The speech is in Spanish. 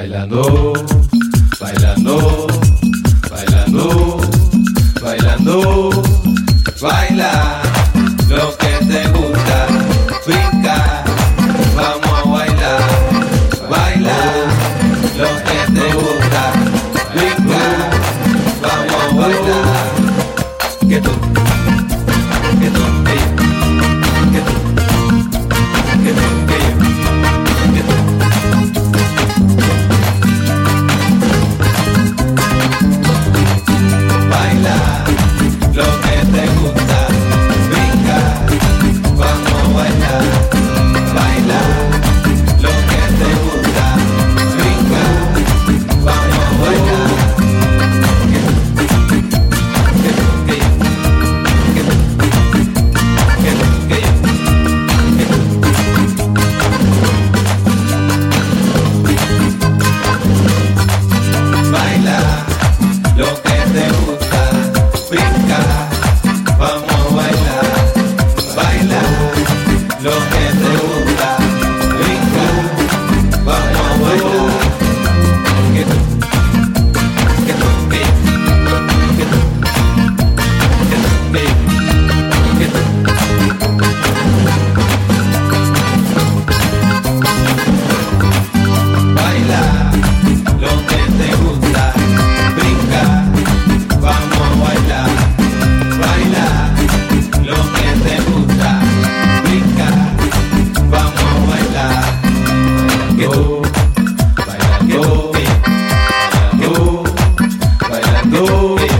Bailando, bailando, bailando, bailando, bailando. É peteco. Bailando, bailando, bailando, bailando.